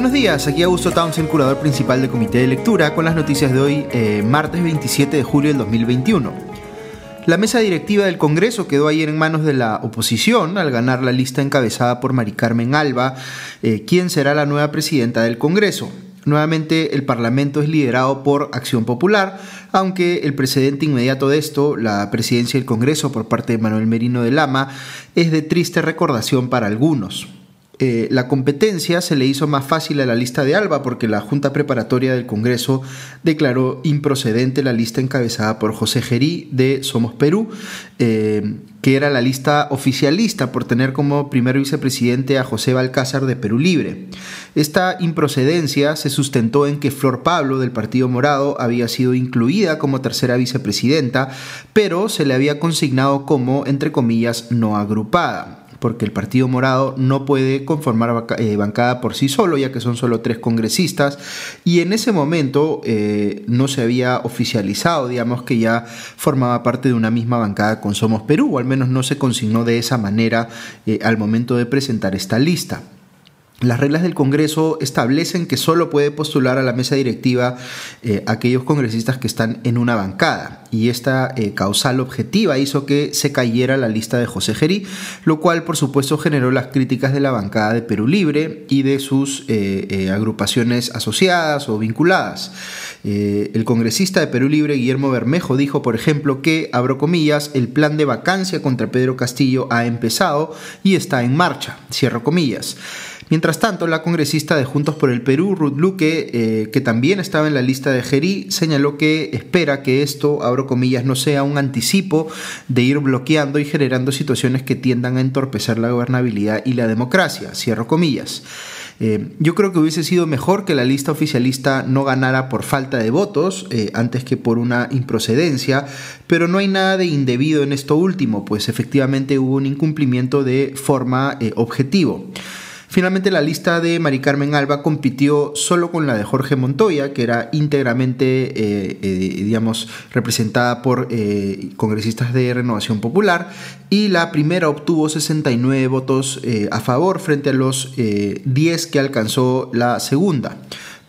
Buenos días, aquí Augusto Townsend, curador principal del Comité de Lectura, con las noticias de hoy, eh, martes 27 de julio del 2021. La mesa directiva del Congreso quedó ayer en manos de la oposición al ganar la lista encabezada por Mari Carmen Alba, eh, quien será la nueva presidenta del Congreso. Nuevamente el Parlamento es liderado por Acción Popular, aunque el precedente inmediato de esto, la presidencia del Congreso por parte de Manuel Merino de Lama, es de triste recordación para algunos. Eh, la competencia se le hizo más fácil a la lista de Alba porque la Junta Preparatoria del Congreso declaró improcedente la lista encabezada por José Gerí de Somos Perú, eh, que era la lista oficialista por tener como primer vicepresidente a José Balcázar de Perú Libre. Esta improcedencia se sustentó en que Flor Pablo del Partido Morado había sido incluida como tercera vicepresidenta, pero se le había consignado como, entre comillas, no agrupada porque el Partido Morado no puede conformar eh, bancada por sí solo, ya que son solo tres congresistas, y en ese momento eh, no se había oficializado, digamos, que ya formaba parte de una misma bancada con Somos Perú, o al menos no se consignó de esa manera eh, al momento de presentar esta lista. Las reglas del Congreso establecen que solo puede postular a la mesa directiva eh, aquellos congresistas que están en una bancada y esta eh, causal objetiva hizo que se cayera la lista de José Gerí, lo cual por supuesto generó las críticas de la bancada de Perú Libre y de sus eh, agrupaciones asociadas o vinculadas. el congresista de Perú Libre, Guillermo Bermejo, dijo, por ejemplo, que, abro comillas, el plan de vacancia contra Pedro Castillo ha empezado y está en marcha, cierro comillas. Mientras tanto, la congresista de Juntos por el Perú, Ruth Luque, eh, que también estaba en la lista de Gerí, señaló que espera que esto, abro comillas, no sea un anticipo de ir bloqueando y generando situaciones que tiendan a entorpecer la gobernabilidad y la democracia, cierro comillas. Eh, yo creo que hubiese sido mejor que la lista oficialista no ganara por falta de votos eh, antes que por una improcedencia, pero no hay nada de indebido en esto último, pues efectivamente hubo un incumplimiento de forma objetivo. Finalmente la lista de Mari Carmen Alba compitió solo con la de Jorge Montoya, que era íntegramente, eh, eh, digamos, representada por eh, congresistas de Renovación Popular, y la primera obtuvo 69 votos a favor frente a los 10 que alcanzó la segunda.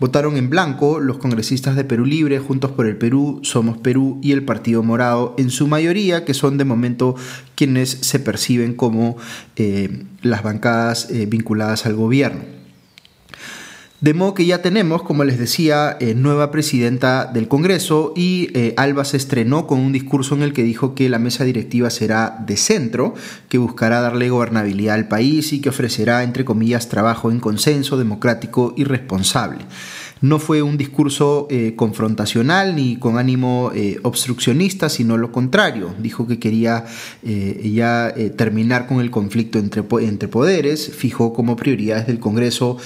Votaron en blanco los congresistas de Perú Libre, Juntos por el Perú, Somos Perú y el Partido Morado, en su mayoría, que son de momento quienes se perciben como eh, las bancadas eh, vinculadas al gobierno. De modo que ya tenemos, como les decía, eh, nueva presidenta del Congreso y Alba se estrenó con un discurso en el que dijo que la mesa directiva será de centro, que buscará darle gobernabilidad al país y que ofrecerá, entre comillas, trabajo en consenso, democrático y responsable. No fue un discurso eh, confrontacional ni con ánimo eh, obstruccionista, sino lo contrario. Dijo que quería eh, ya terminar con el conflicto entre, entre poderes, fijó como prioridades del Congreso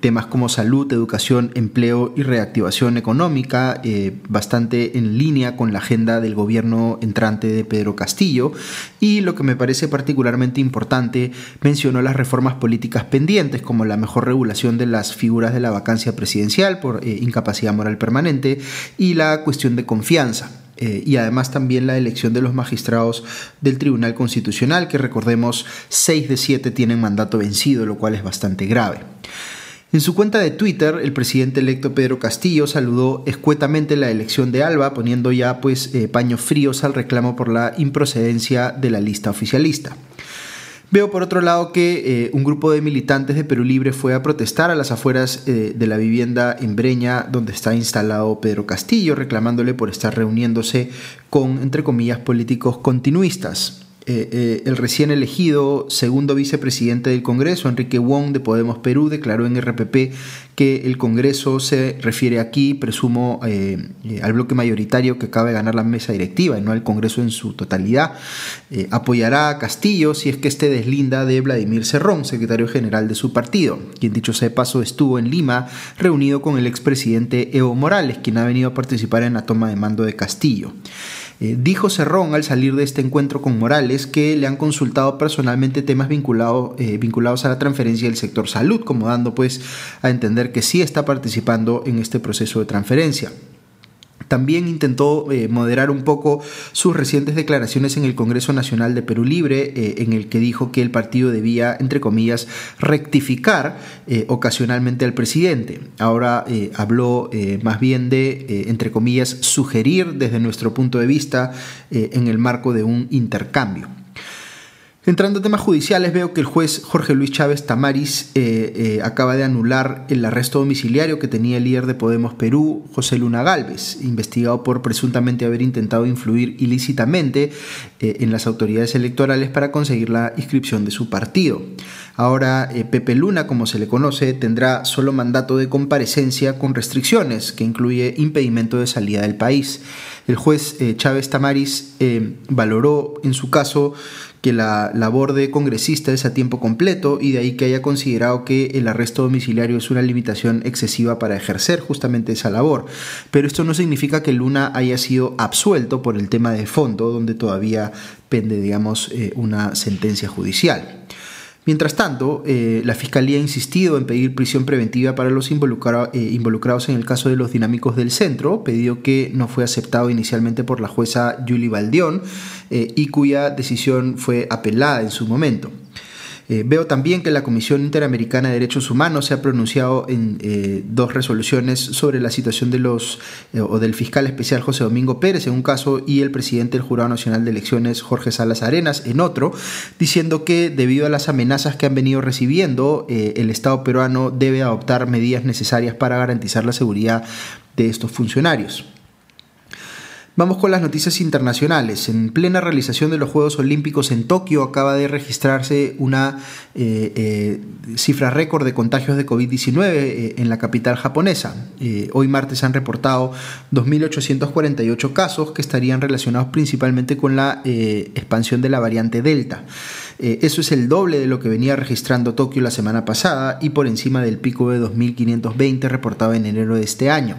temas como salud, educación, empleo y reactivación económica, bastante en línea con la agenda del gobierno entrante de Pedro Castillo. Y lo que me parece particularmente importante, mencionó las reformas políticas pendientes, como la mejor regulación de las figuras de la vacancia presidencial por eh, incapacidad moral permanente y la cuestión de confianza. Eh, y además también la elección de los magistrados del Tribunal Constitucional, que recordemos 6 de 7 tienen mandato vencido, lo cual es bastante grave. En su cuenta de Twitter, el presidente electo Pedro Castillo saludó escuetamente la elección de Alba, poniendo ya pues eh, paños fríos al reclamo por la improcedencia de la lista oficialista. Veo por otro lado que eh, un grupo de militantes de Perú Libre fue a protestar a las afueras eh, de la vivienda en Breña donde está instalado Pedro Castillo, reclamándole por estar reuniéndose con, entre comillas, políticos continuistas. Eh, eh, el recién elegido segundo vicepresidente del Congreso, Enrique Wong de Podemos Perú, declaró en RPP que el Congreso se refiere aquí, presumo, eh, al bloque mayoritario que acaba de ganar la mesa directiva y no al Congreso en su totalidad. apoyará a Castillo si es que este deslinda de Vladimir Cerrón, secretario general de su partido, quien dicho sea de paso estuvo en Lima reunido con el expresidente Evo Morales, quien ha venido a participar en la toma de mando de Castillo. Eh, dijo Cerrón al salir de este encuentro con Morales que le han consultado personalmente temas vinculados, eh, vinculados a la transferencia del sector salud, como dando pues a entender que sí está participando en este proceso de transferencia. También intentó eh, moderar un poco sus recientes declaraciones en el Congreso Nacional de Perú Libre, eh, en el que dijo que el partido debía, entre comillas, rectificar eh, ocasionalmente al presidente. Ahora habló más bien de, entre comillas, sugerir desde nuestro punto de vista en el marco de un intercambio. Entrando a temas judiciales, veo que el juez Jorge Luis Chávez Tamaris eh, eh, acaba de anular el arresto domiciliario que tenía el líder de Podemos Perú, José Luna Galvez, investigado por presuntamente haber intentado influir ilícitamente eh, en las autoridades electorales para conseguir la inscripción de su partido. Ahora Pepe Luna, como se le conoce, tendrá solo mandato de comparecencia con restricciones, que incluye impedimento de salida del país. El juez Chávez Tamaris valoró en su caso que la labor de congresista es a tiempo completo y de ahí que haya considerado que el arresto domiciliario es una limitación excesiva para ejercer justamente esa labor. Pero esto no significa que Luna haya sido absuelto por el tema de fondo, donde todavía pende, digamos, eh, una sentencia judicial. Mientras tanto, eh, la Fiscalía ha insistido en pedir prisión preventiva para los eh, involucrados en el caso de los dinámicos del centro, pedido que no fue aceptado inicialmente por la jueza Julie Valdión eh, y cuya decisión fue apelada en su momento. Eh, veo también que la Comisión Interamericana de Derechos Humanos se ha pronunciado en eh, dos resoluciones sobre la situación de los eh, o del fiscal especial José Domingo Pérez en un caso y el presidente del Jurado Nacional de Elecciones Jorge Salas Arenas en otro, diciendo que debido a las amenazas que han venido recibiendo, el Estado peruano debe adoptar medidas necesarias para garantizar la seguridad de estos funcionarios. Vamos con las noticias internacionales. En plena realización de los Juegos Olímpicos en Tokio acaba de registrarse una eh, eh, cifra récord de contagios de COVID-19 eh, en la capital japonesa. hoy martes han reportado 2.848 casos que estarían relacionados principalmente con la expansión de la variante Delta. Eso es el doble de lo que venía registrando Tokio la semana pasada y por encima del pico de 2.520 reportado en enero de este año.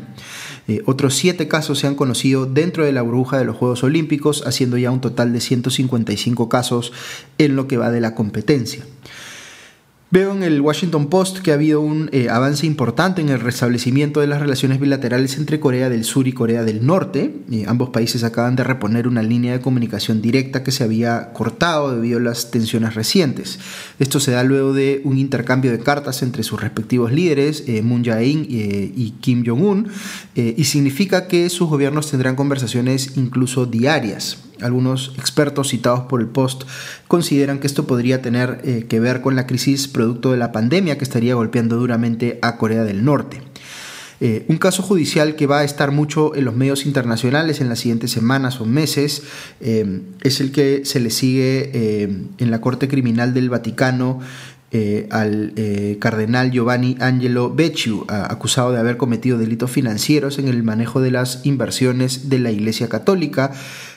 Eh, otros siete casos se han conocido dentro de la burbuja de los Juegos Olímpicos, haciendo ya un total de 155 casos en lo que va de la competencia. Veo en el Washington Post que ha habido un eh, avance importante en el restablecimiento de las relaciones bilaterales entre Corea del Sur y Corea del Norte. Eh, ambos países acaban de reponer una línea de comunicación directa que se había cortado debido a las tensiones recientes. Esto se da luego de un intercambio de cartas entre sus respectivos líderes, eh, Moon Jae-in y Kim Jong-un, y significa que sus gobiernos tendrán conversaciones incluso diarias. Algunos expertos citados por el Post consideran que esto podría tener eh, que ver con la crisis producto de la pandemia que estaría golpeando duramente a Corea del Norte. Eh, un caso judicial que va a estar mucho en los medios internacionales en las siguientes semanas o meses eh, es el que se le sigue en la Corte Criminal del Vaticano al cardenal Giovanni Angelo Becciu, acusado de haber cometido delitos financieros en el manejo de las inversiones de la Iglesia Católica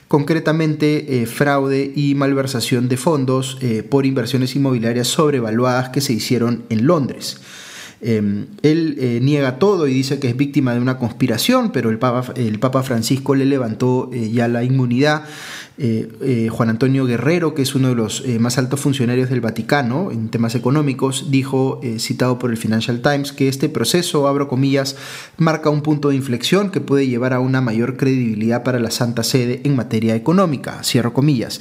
concretamente eh, fraude y malversación de fondos eh, por inversiones inmobiliarias sobrevaluadas que se hicieron en Londres. Em, él eh, niega todo y dice que es víctima de una conspiración, pero el Papa, el Papa Francisco le levantó ya la inmunidad eh, eh, Juan Antonio Guerrero, que es uno de los eh, más altos funcionarios del Vaticano en temas económicos, dijo, citado por el Financial Times, que este proceso, abro comillas, marca un punto de inflexión que puede llevar a una mayor credibilidad para la Santa Sede en materia económica, cierro comillas,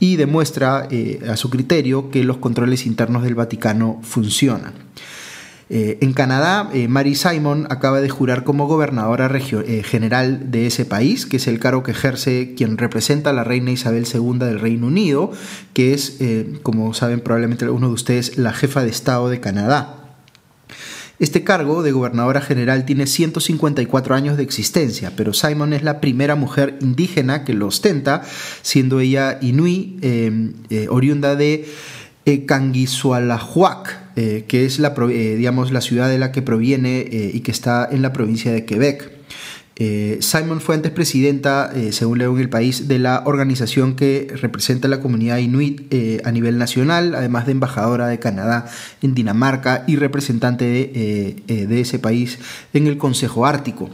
y demuestra a su criterio que los controles internos del Vaticano funcionan. Eh, en Canadá, eh, Mary Simon acaba de jurar como gobernadora eh, general de ese país, que es el cargo que ejerce quien representa a la reina Isabel II del Reino Unido, que es, como saben probablemente algunos de ustedes, la jefa de Estado de Canadá. Este cargo de gobernadora general tiene 154 años de existencia, pero Simon es la primera mujer indígena que lo ostenta, siendo ella inuit, oriunda de Kanguisualahuac, eh, que es la, eh, digamos, la ciudad de la que proviene eh, y que está en la provincia de Quebec. Simon fue antes presidenta, según leo en el país, de la organización que representa a la comunidad inuit a nivel nacional, además de embajadora de Canadá en Dinamarca y representante de, ese país en el Consejo Ártico.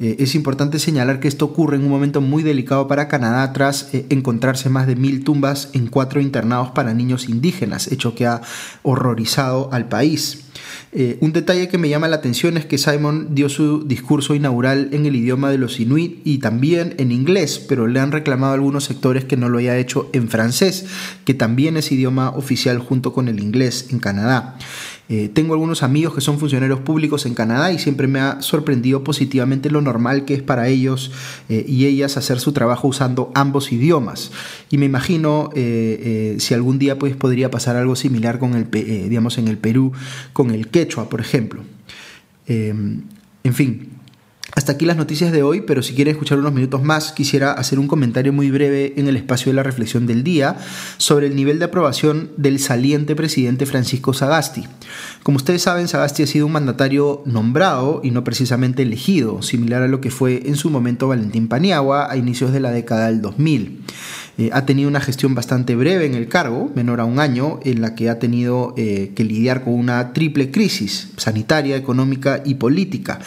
Eh, es importante señalar que esto ocurre en un momento muy delicado para Canadá tras eh, encontrarse más de mil tumbas en cuatro internados para niños indígenas, hecho que ha horrorizado al país. Eh, un detalle que me llama la atención es que Simon dio su discurso inaugural en el idioma de los inuit y también en inglés, pero le han reclamado algunos sectores que no lo haya hecho en francés, que también es idioma oficial junto con el inglés en Canadá. Eh, tengo algunos amigos que son funcionarios públicos en Canadá y siempre me ha sorprendido positivamente lo normal que es para ellos eh, y ellas hacer su trabajo usando ambos idiomas. Y me imagino eh, si algún día pues, podría pasar algo similar con el, digamos, en el Perú con el quechua, por ejemplo. en fin, hasta aquí las noticias de hoy, pero si quieren escuchar unos minutos más, quisiera hacer un comentario muy breve en el espacio de la reflexión del día sobre el nivel de aprobación del saliente presidente Francisco Sagasti. Como ustedes saben, Sagasti ha sido un mandatario nombrado y no precisamente elegido, similar a lo que fue en su momento Valentín Paniagua a inicios de la década del 2000. Eh, ha tenido una gestión bastante breve en el cargo, menor a un año, en la que ha tenido eh, que lidiar con una triple crisis sanitaria, económica y política,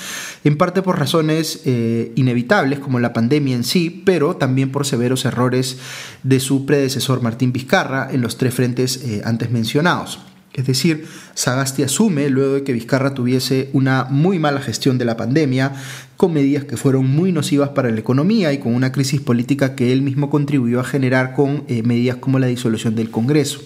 en parte por razones eh, inevitables como la pandemia en sí, pero también por severos errores de su predecesor Martín Vizcarra en los tres frentes antes mencionados. Es decir, Sagasti asume, luego de que Vizcarra tuviese una muy mala gestión de la pandemia, con medidas que fueron muy nocivas para la economía y con una crisis política que él mismo contribuyó a generar con eh, medidas como la disolución del Congreso.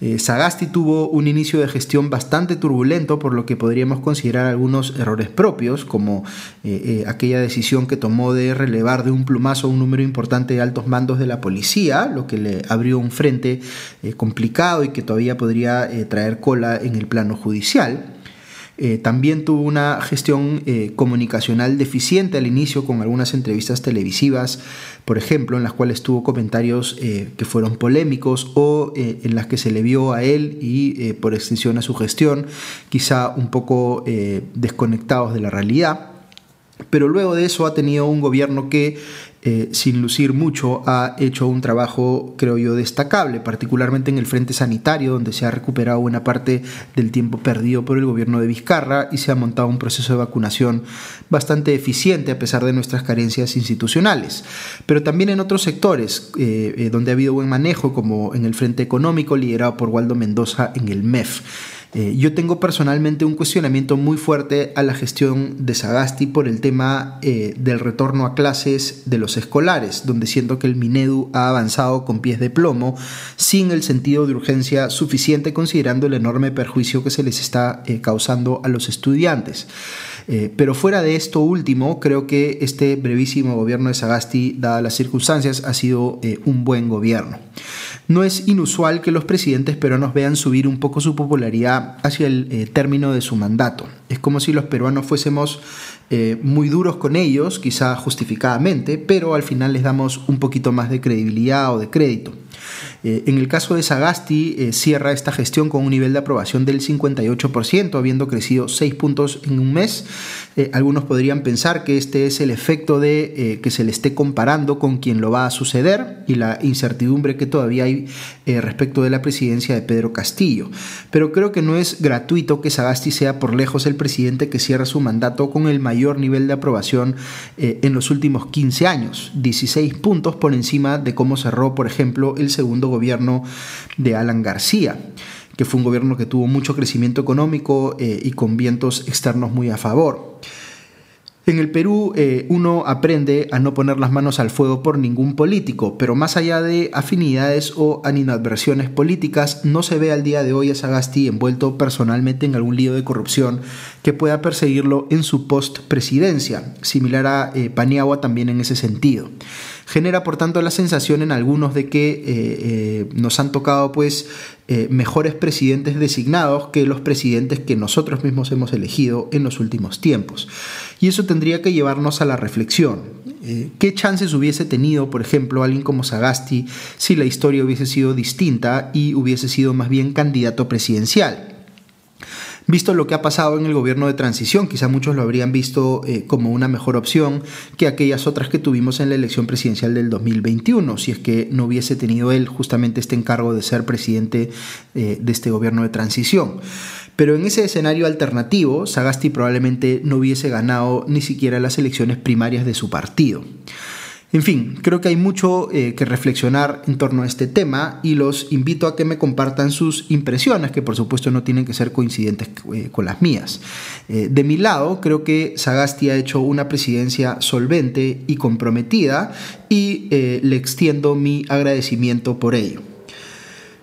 Eh, Sagasti tuvo un inicio de gestión bastante turbulento, por lo que podríamos considerar algunos errores propios, como eh, aquella decisión que tomó de relevar de un plumazo un número importante de altos mandos de la policía, lo que le abrió un frente complicado y que todavía podría traer cola en el plano judicial. Eh, también tuvo una gestión eh, comunicacional deficiente al inicio con algunas entrevistas televisivas, por ejemplo, en las cuales tuvo comentarios eh, que fueron polémicos o en las que se le vio a él y por extensión a su gestión quizá un poco desconectados de la realidad. Pero luego de eso ha tenido un gobierno que eh, sin lucir mucho, ha hecho un trabajo, creo yo, destacable, particularmente en el frente sanitario, donde se ha recuperado buena parte del tiempo perdido por el gobierno de Vizcarra y se ha montado un proceso de vacunación bastante eficiente a pesar de nuestras carencias institucionales. Pero también en otros sectores, eh, eh, donde ha habido buen manejo, como en el frente económico, liderado por Waldo Mendoza en el MEF. Eh, yo tengo personalmente un cuestionamiento muy fuerte a la gestión de Sagasti por el tema eh, del retorno a clases de los escolares, donde siento que el Minedu ha avanzado con pies de plomo sin el sentido de urgencia suficiente considerando el enorme perjuicio que se les está eh, causando a los estudiantes. pero fuera de esto último, creo que este brevísimo gobierno de Sagasti, dadas las circunstancias, ha sido un buen gobierno. No es inusual que los presidentes peruanos vean subir un poco su popularidad hacia el eh, término de su mandato. Es como si los peruanos fuésemos eh, muy duros con ellos, quizá justificadamente, pero al final les damos un poquito más de credibilidad o de crédito. Eh, en el caso de Sagasti, eh, cierra esta gestión con un nivel de aprobación del 58%, habiendo crecido 6 puntos en un mes. Eh, algunos podrían pensar que este es el efecto de que se le esté comparando con quien lo va a suceder y la incertidumbre que todavía hay respecto de la presidencia de Pedro Castillo. Pero creo que no es gratuito que Sagasti sea por lejos el presidente que cierra su mandato con el mayor nivel de aprobación en los últimos 15 años, 16 puntos por encima de cómo cerró, por ejemplo, el segundo gobierno de Alan García que fue un gobierno que tuvo mucho crecimiento económico eh, y con vientos externos muy a favor. En el Perú eh, uno aprende a no poner las manos al fuego por ningún político, pero más allá de afinidades o animadversiones políticas, no se ve al día de hoy a Sagasti envuelto personalmente en algún lío de corrupción que pueda perseguirlo en su post-presidencia, similar a eh, Paniagua también en ese sentido genera por tanto la sensación en algunos de que eh, eh, nos han tocado pues mejores presidentes designados que los presidentes que nosotros mismos hemos elegido en los últimos tiempos. Y eso tendría que llevarnos a la reflexión. ¿Qué chances hubiese tenido, por ejemplo, alguien como Sagasti si la historia hubiese sido distinta y hubiese sido más bien candidato presidencial? Visto lo que ha pasado en el gobierno de transición, quizá muchos lo habrían visto eh, como una mejor opción que aquellas otras que tuvimos en la elección presidencial del 2021, si es que no hubiese tenido él justamente este encargo de ser presidente eh, de este gobierno de transición. Pero en ese escenario alternativo, Sagasti probablemente no hubiese ganado ni siquiera las elecciones primarias de su partido. En fin, creo que hay mucho eh, que reflexionar en torno a este tema y los invito a que me compartan sus impresiones, que por supuesto no tienen que ser coincidentes eh, con las mías. Eh, de mi lado, creo que Sagasti ha hecho una presidencia solvente y comprometida y le extiendo mi agradecimiento por ello.